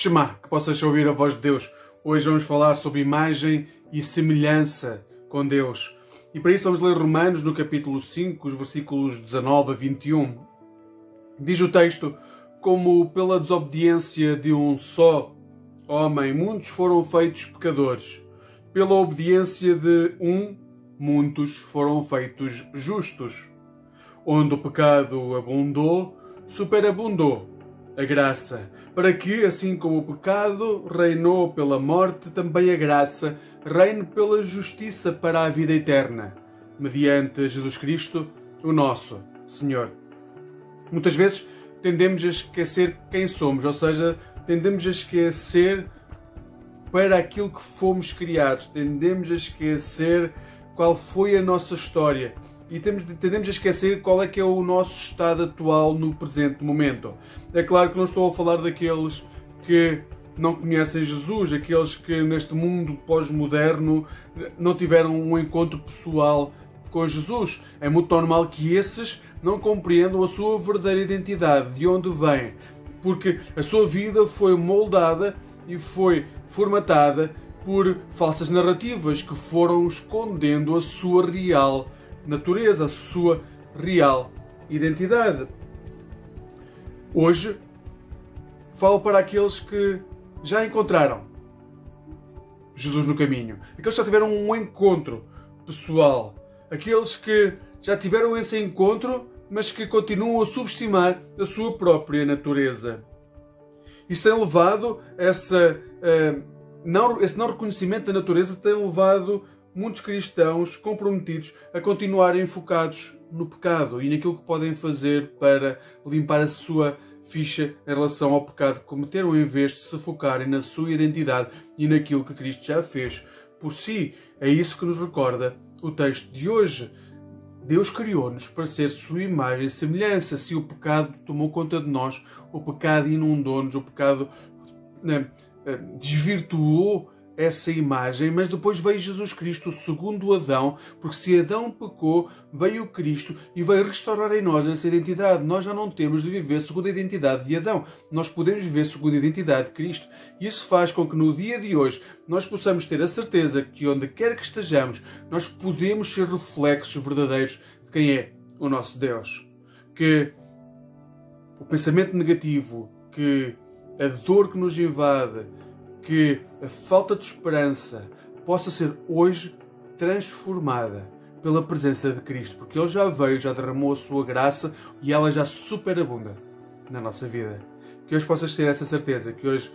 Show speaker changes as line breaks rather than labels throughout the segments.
Shema, que possas ouvir a voz de Deus. Hoje vamos falar sobre imagem e semelhança com Deus. E para isso vamos ler Romanos no capítulo 5, os versículos 19 a 21. Diz o texto: Como pela desobediência de um só homem muitos foram feitos pecadores, pela obediência de um muitos foram feitos justos. Onde o pecado abundou, superabundou a graça, para que, assim como o pecado reinou pela morte, também a graça reine pela justiça para a vida eterna, mediante Jesus Cristo, o nosso Senhor. Muitas vezes tendemos a esquecer quem somos, ou seja, tendemos a esquecer para aquilo que fomos criados, tendemos a esquecer qual foi a nossa história e tendemos a esquecer qual é que é o nosso estado atual no presente momento. É claro que não estou a falar daqueles que não conhecem Jesus, aqueles que neste mundo pós-moderno não tiveram um encontro pessoal com Jesus. É muito normal que esses não compreendam a sua verdadeira identidade, de onde vêm, porque a sua vida foi moldada e foi formatada por falsas narrativas que foram escondendo a sua real natureza, a sua real identidade. Hoje falo para aqueles que já encontraram Jesus no caminho, aqueles que já tiveram um encontro pessoal, aqueles que já tiveram esse encontro, mas que continuam a subestimar a sua própria natureza. Isso tem levado essa, uh, não, esse não reconhecimento da natureza tem levado muitos cristãos comprometidos a continuarem focados no pecado e naquilo que podem fazer para limpar a sua ficha em relação ao pecado que cometeram, em vez de se focarem na sua identidade e naquilo que Cristo já fez por si. É isso que nos recorda o texto de hoje. Deus criou-nos para ser sua imagem e semelhança. Se o pecado tomou conta de nós, o pecado inundou-nos, o pecado né, eh, desvirtuou essa imagem, mas depois veio Jesus Cristo, segundo Adão, porque se Adão pecou, veio Cristo e veio restaurar em nós essa identidade. Nós já não temos de viver segundo a identidade de Adão, nós podemos viver segundo a identidade de Cristo. Isso faz com que no dia de hoje nós possamos ter a certeza que onde quer que estejamos, nós podemos ser reflexos verdadeiros de quem é o nosso Deus. Que o pensamento negativo, que a dor que nos invade, que a falta de esperança possa ser hoje transformada pela presença de Cristo, porque Ele já veio, já derramou a sua graça e ela já superabunda na nossa vida. Que hoje possas ter essa certeza, que hoje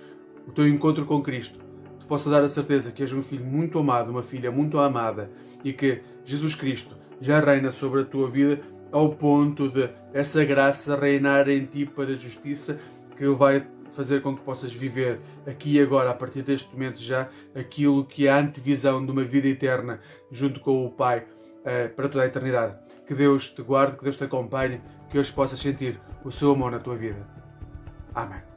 o teu encontro com Cristo te possa dar a certeza que és um filho muito amado, uma filha muito amada e que Jesus Cristo já reina sobre a tua vida ao ponto de essa graça reinar em ti para a justiça que vai fazer com que possas viver aqui e agora, a partir deste momento já, aquilo que é a antevisão de uma vida eterna junto com o Pai eh, para toda a eternidade. Que Deus te guarde, que Deus te acompanhe, que hoje possas sentir o seu amor na tua vida. Amém.